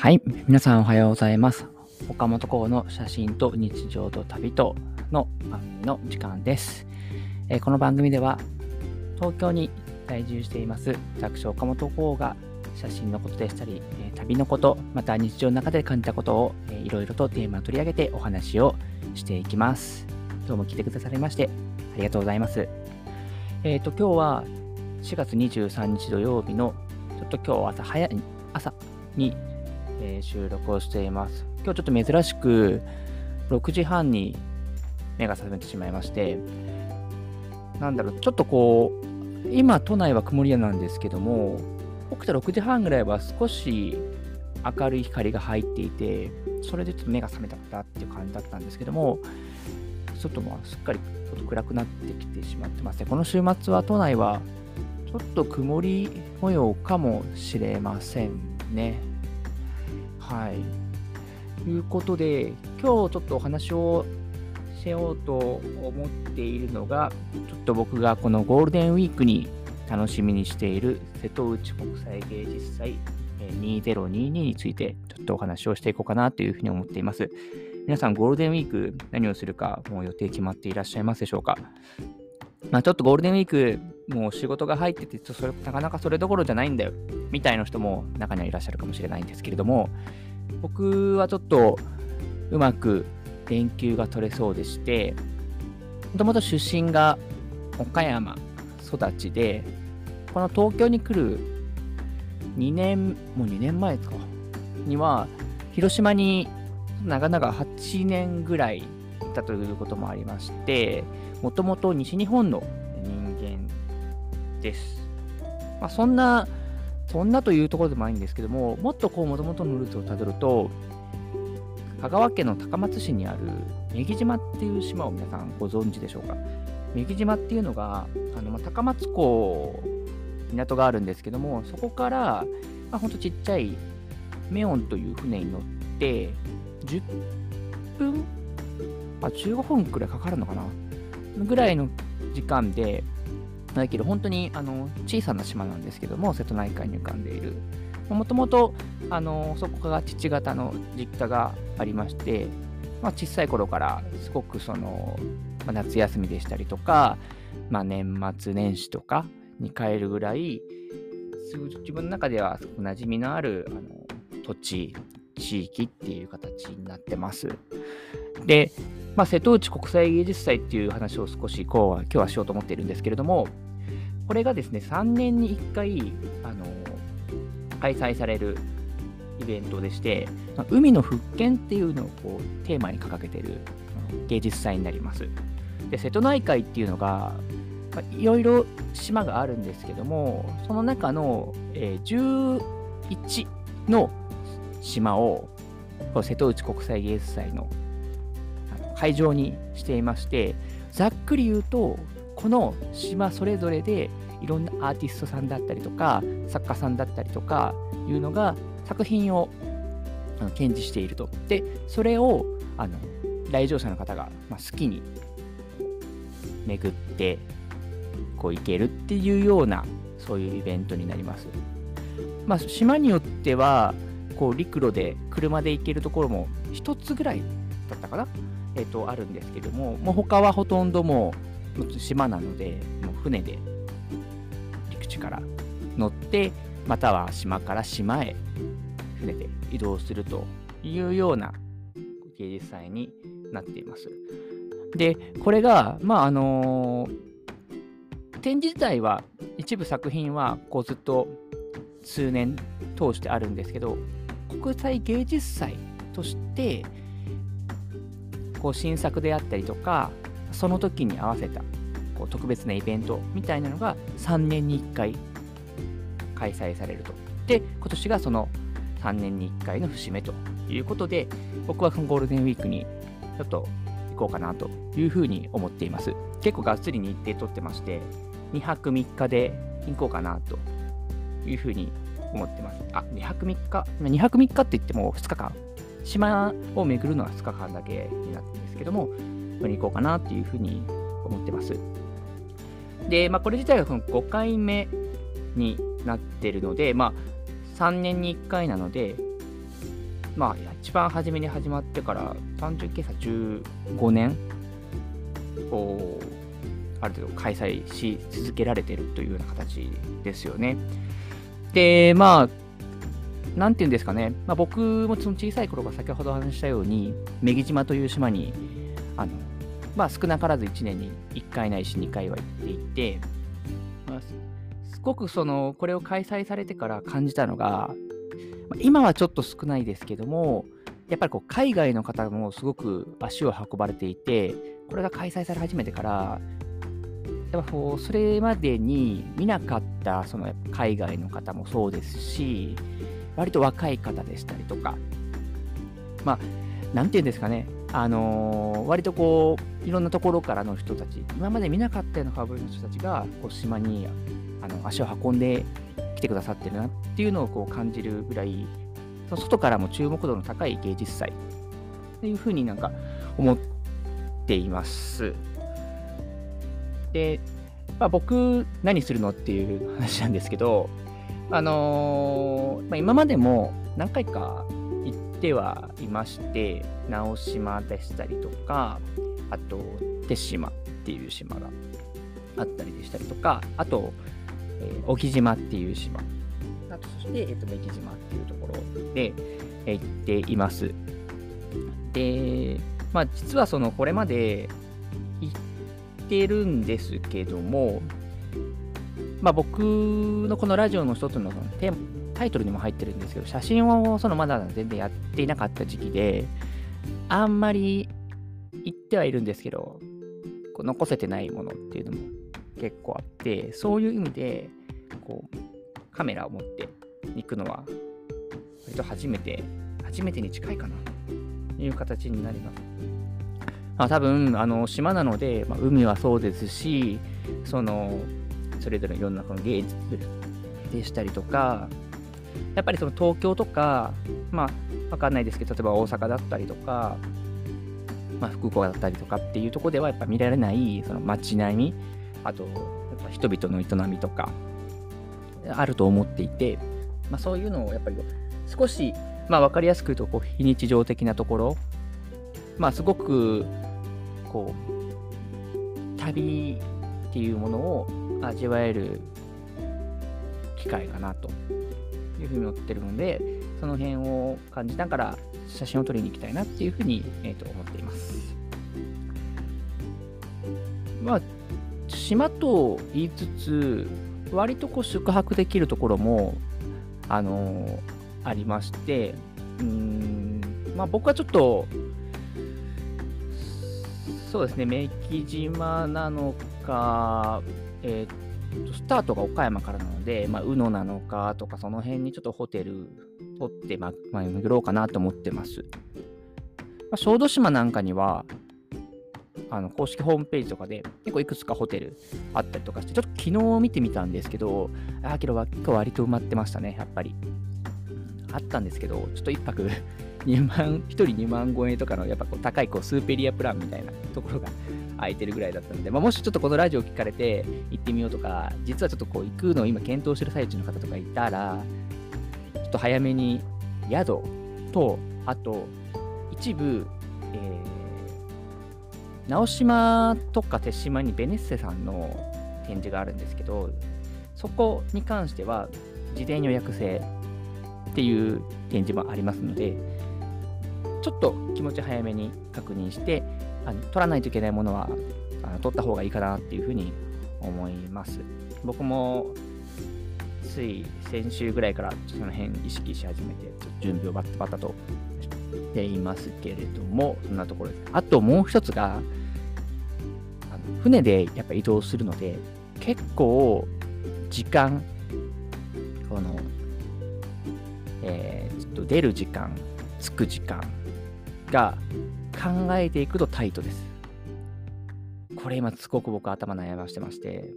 はい。皆さんおはようございます。岡本幸の写真と日常と旅との番組の時間です。えー、この番組では東京に在住しています私岡本幸が写真のことでしたり、え、旅のこと、また日常の中で感じたことを、えー、いろいろとテーマを取り上げてお話をしていきます。今日も来てくださりましてありがとうございます。えっ、ー、と、今日は4月23日土曜日のちょっと今日朝早い、朝にえー、収録をしています。今日ちょっと珍しく6時半に目が覚めてしまいまして、なんだろう、ちょっとこう、今都内は曇り屋なんですけども、起きた6時半ぐらいは少し明るい光が入っていて、それでちょっと目が覚めたかっていう感じだったんですけども、外もすっかりちょっと暗くなってきてしまってますね。この週末は都内はちょっと曇り模様かもしれませんね。はい。ということで、今日ちょっとお話をしようと思っているのが、ちょっと僕がこのゴールデンウィークに楽しみにしている瀬戸内国際芸術祭2022についてちょっとお話をしていこうかなというふうに思っています。皆さんゴールデンウィーク何をするかもう予定決まっていらっしゃいますでしょうか？まあ、ちょっとゴールデンウィーク、もう仕事が入ってて、それなかなかそれどころじゃないんだよ、みたいな人も中にはいらっしゃるかもしれないんですけれども、僕はちょっとうまく連休が取れそうでして、もともと出身が岡山育ちで、この東京に来る2年、もう2年前ですか、には、広島に長々8年ぐらい行ったということもありまして、もともと西日本の人間です。まあ、そんな、そんなというところでもないんですけども、もっとこう、もともとのルーツをたどると、香川県の高松市にある女木島っていう島を皆さんご存知でしょうか？女木島っていうのが、あのま高松港、港があるんですけども、そこから、まあ、ほんとちっちゃいメオンという船に乗って、10分あ、15分くらいかかるのかな？ぐらいの時間で、だけど本当にあの小さな島なんですけども、瀬戸内海に浮かんでいる。もともとそこが父方の実家がありまして、まあ、小さい頃からすごくその、まあ、夏休みでしたりとか、まあ、年末年始とかに帰るぐらい、自分の中ではすごく馴染みのあるあの土地、地域っていう形になってます。で、まあ、瀬戸内国際芸術祭っていう話を少しこうは今日はしようと思っているんですけれども、これがですね、3年に1回、あの開催されるイベントでして、海の復権っていうのをこうテーマに掲げている芸術祭になります。で瀬戸内海っていうのが、いろいろ島があるんですけども、その中の、えー、11の島を瀬戸内国際芸術祭の会場にしていまして、ざっくり言うと、この島それぞれでいろんなアーティストさんだったりとか、作家さんだったりとかいうのが作品を展示していると。で、それをあの来場者の方が、ま、好きに巡ってこう行けるっていうようなそういうイベントになります。まあ、島によってはこう陸路で車で行けるところも1つぐらいだったかな、えーと、あるんですけども、もう他はほとんどもう島なので、もう船で陸地から乗って、または島から島へ船で移動するというような芸術祭になっています。で、これが、まああのー、展示自体は一部作品はこうずっと数年通してあるんですけど、国際芸術祭としてこう新作であったりとかその時に合わせたこう特別なイベントみたいなのが3年に1回開催されると。で、今年がその3年に1回の節目ということで、僕はゴールデンウィークにちょっと行こうかなというふうに思っています。結構がっつり日程取ってまして、2泊3日で行こうかなというふうに思ってます。あ、2泊3日、2泊3日って言っても2日間、島を巡るのは2日間だけになってるんですけども、ここに行こうかなっていうふうに思ってます。で、まあ、これ自体がその5回目になってるので、まあ、3年に1回なので、まあ、一番初めに始まってから30計算15年、こう、ある程度開催し続けられてるというような形ですよね。で、まあ、なんていうんですかね、まあ、僕もその小さい頃が先ほど話したように、女木島という島に、あのまあ、少なからず1年に1回ないし2回は行っていて、まあ、すごくそのこれを開催されてから感じたのが、今はちょっと少ないですけども、やっぱりこう海外の方もすごく足を運ばれていて、これが開催され始めてから、やっぱこうそれまでに見なかったその海外の方もそうですし、割と若い方でしたりとか、まあ、なんていうんですかね、あのー、割とこう、いろんなところからの人たち、今まで見なかったような顔ぶれの人たちが、こう島にあの足を運んで来てくださってるなっていうのをこう感じるぐらい、外からも注目度の高い芸術祭。っていうふうになんか思っています。で、まあ、僕、何するのっていう話なんですけど、あのー、まあ、今までも何回か行ってはいまして、直島でしたりとか、あと、手島っていう島があったりでしたりとか、あと、えー、沖島っていう島、あとそして、えーと、と島っていうところで、え、行っています。で、まあ、実はそのこれまで行ってるんですけども、まあ、僕のこのラジオの一つのテタイトルにも入ってるんですけど、写真をそのまだ全然やっていなかった時期で、あんまり言ってはいるんですけど、こう残せてないものっていうのも結構あって、そういう意味で、こう、カメラを持って行くのは、割と初めて、初めてに近いかな、という形になります。まあ、多分、あの、島なので、まあ、海はそうですし、その、それぞれいろんなこの芸術でしたりとか、やっぱりその東京とか、まあ、わかんないですけど、例えば大阪だったりとか、まあ、福岡だったりとかっていうとこではやっぱ見られないその街並み、あと、やっぱ人々の営みとか、あると思っていて、まあ、そういうのをやっぱり少し、まあ、分かりやすく言うとこう非日常的なところ、まあ、すごくこう旅っていうものを味わえる機会かなというふうに思ってるので、その辺を感じながら写真を撮りに行きたいなっていうふうに、えー、と思っています。まあ、島と言いつつ、割とこう宿泊できるところも、あのー、ありまして、うん、まあ僕はちょっと、そうですね、メキ島なのか、えー、スタートが岡山からなので、まあ、宇野なのかとか、その辺にちょっとホテル取って、まあ、まあ、巡ろうかなと思ってます。まあ、小豆島なんかには、あの公式ホームページとかで結構いくつかホテルあったりとかして、ちょっと昨日見てみたんですけど、あけど今日割と埋まってましたね、やっぱり。あったんですけど、ちょっと1泊2万、1人2万超えとかのやっぱこう高いこうスーペリアプランみたいなところが空いてるぐらいだったので、まあ、もしちょっとこのラジオ聞かれて行ってみようとか、実はちょっとこう行くのを今検討してる最中の方とかいたら、ちょっと早めに宿と、あと一部、えー、直島とか手島にベネッセさんの展示があるんですけど、そこに関しては事前予約制っていう展示もありますので、ちょっと気持ち早めに確認して、あの取らないといけないものはあの取った方がいいかなっていうふうに思います。僕もつい先週ぐらいからその辺意識し始めて、準備をバッタバタとしていますけれども、そんなところです。あともう一つが、あの船でやっぱ移動するので、結構時間、この、えー、ちょっと出る時間、着く時間が考えていくとタイトです。これ今すごく僕頭悩ましてまして、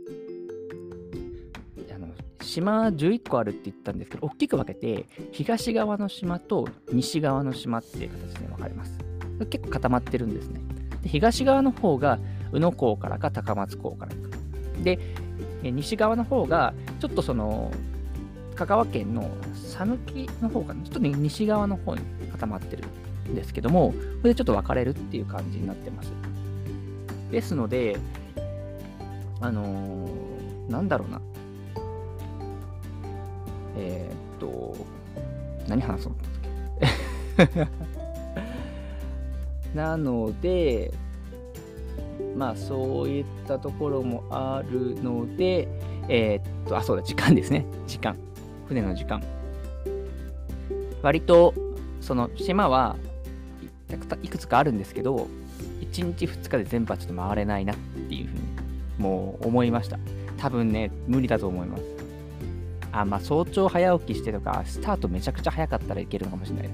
あの島11個あるって言ったんですけど、大きく分けて、東側の島と西側の島っていう形で分かれます。結構固まってるんですね。で東側の方が宇野港からか高松港から行く。で、西側の方が、ちょっとその、香川県の讃岐の方かな、ちょっと、ね、西側の方に固まってるんですけども、これでちょっと分かれるっていう感じになってます。ですので、あのー、なんだろうな。えー、っと、何話そうと思ったっけ？なので、まあそういったところもあるので、えー、っと、あ、そうだ、時間ですね。時間。船の時間。割と、その島はいくつかあるんですけど、1日2日で全部はちょっと回れないなっていうふうに、もう思いました。多分ね、無理だと思います。あ、まあ早朝早起きしてとか、スタートめちゃくちゃ早かったらいけるのかもしれない。う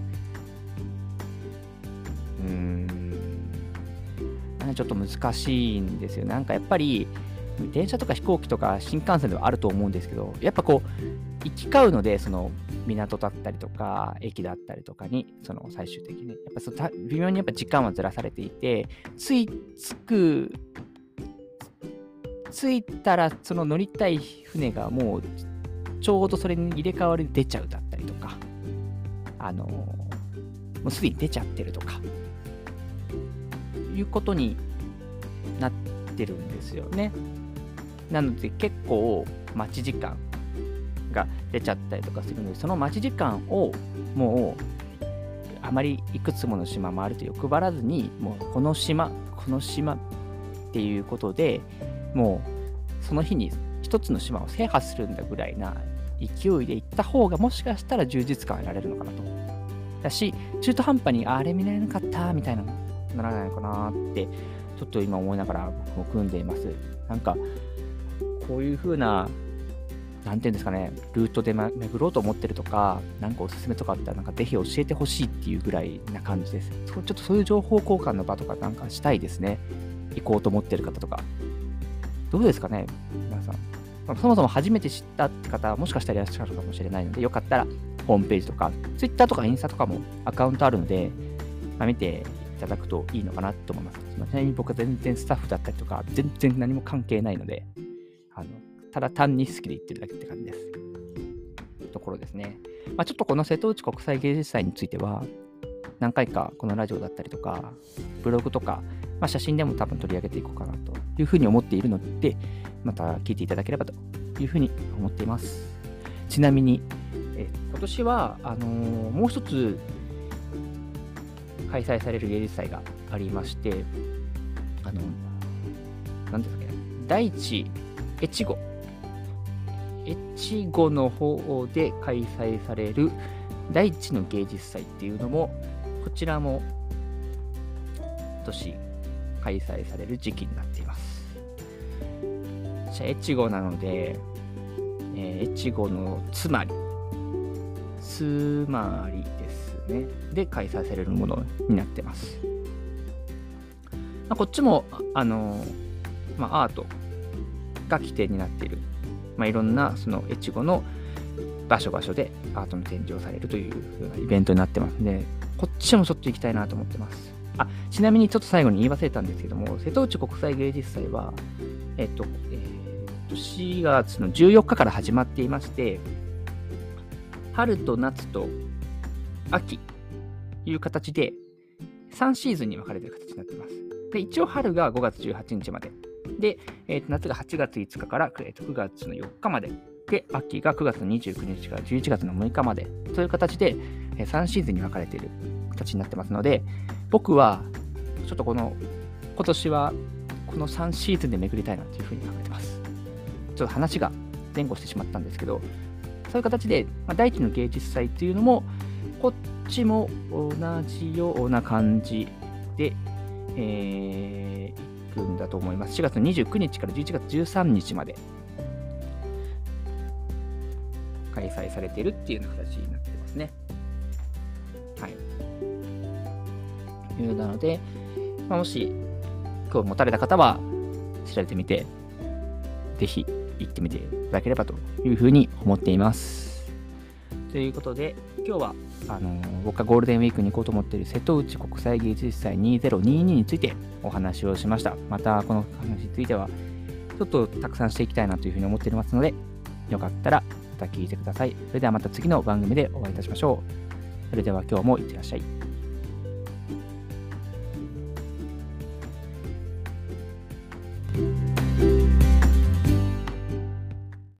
ーん。ちょっと難しいんですよ。なんかやっぱり、電車とか飛行機とか新幹線ではあると思うんですけど、やっぱこう、行き交うので、その港だったりとか、駅だったりとかに、その最終的に、やっぱその微妙にやっぱ時間はずらされていて、つい、着く、着いたらその乗りたい船がもうちょうどそれに入れ替わりで出ちゃうだったりとか、あのもうすでに出ちゃってるとか、いうことになってるんですよね。なので結構待ち時間が出ちゃったりとかするので、その待ち時間をもうあまりいくつもの島回ると欲張らずに、もうこの島、この島っていうことでもうその日に一つの島を制覇するんだぐらいな勢いで行った方がもしかしたら充実感得られるのかなと。だし、中途半端にあれ見られなかったみたいなのならないのかなって、ちょっと今思いながら僕も組んでいます。なんか、こういう風な、なんていうんですかね、ルートで、ま、巡ろうと思ってるとか、なんかおすすめとかあったら、なんかぜひ教えてほしいっていうぐらいな感じです。ちょっとそういう情報交換の場とかなんかしたいですね。行こうと思ってる方とか。どうですかね皆さん。まあ、そもそも初めて知ったって方はもしかしたらいらっしゃるかもしれないので、よかったらホームページとか、Twitter とかインスタとかもアカウントあるので、まあ、見ていただくといいのかなと思います。ちなみに僕は全然スタッフだったりとか、全然何も関係ないので、ただ単に好きで言ってるだけって感じです。ところですね。まあ、ちょっとこの瀬戸内国際芸術祭については、何回かこのラジオだったりとか、ブログとか、まあ、写真でも多分取り上げていこうかなというふうに思っているので、また聞いていただければというふうに思っています。ちなみに、え今年はあのー、もう一つ開催される芸術祭がありまして、あの、なんですかね、第一越後、越後の方で開催される第一の芸術祭っていうのも、こちらも今年開催される時期になっています。じゃ越後なので、えー、越後のつまり、つまりですね、で開催されるものになってます。まあ、こっちも、あのまあ、アートが起点になっている、まあ、いろんなその越後の場所場所でアートの展示をされるという風なイベントになってますので、こっちもちょっと行きたいなと思ってます。あ、ちなみにちょっと最後に言い忘れたんですけども、瀬戸内国際芸術祭は、えっと、えー、と4月の14日から始まっていまして、春と夏と秋という形で3シーズンに分かれている形になっています。で、一応春が5月18日まで。で、えー、と夏が8月5日から、9月の4日まで。で、秋が9月29日から11月の6日まで。そういう形で、えー、3シーズンに分かれている形になってますので、僕は、ちょっとこの、今年は、この3シーズンで巡りたいなというふうに考えてます。ちょっと話が前後してしまったんですけど、そういう形で、まあ、第一の芸術祭っていうのも、こっちも同じような感じで、えー、くんだと思います。4月29日から11月13日まで開催されているっていうような形になってますね。はい。いうなので、まあ、もし興味持たれた方は調べてみて、ぜひ行ってみていただければというふうに思っています。ということで、今日はあの僕がゴールデンウィークに行こうと思っている瀬戸内国際芸術祭2022についてお話をしました。またこの話についてはちょっとたくさんしていきたいなというふうに思っていますので、よかったらまた聞いてください。それではまた次の番組でお会いいたしましょう。それでは今日もいってらっしゃい。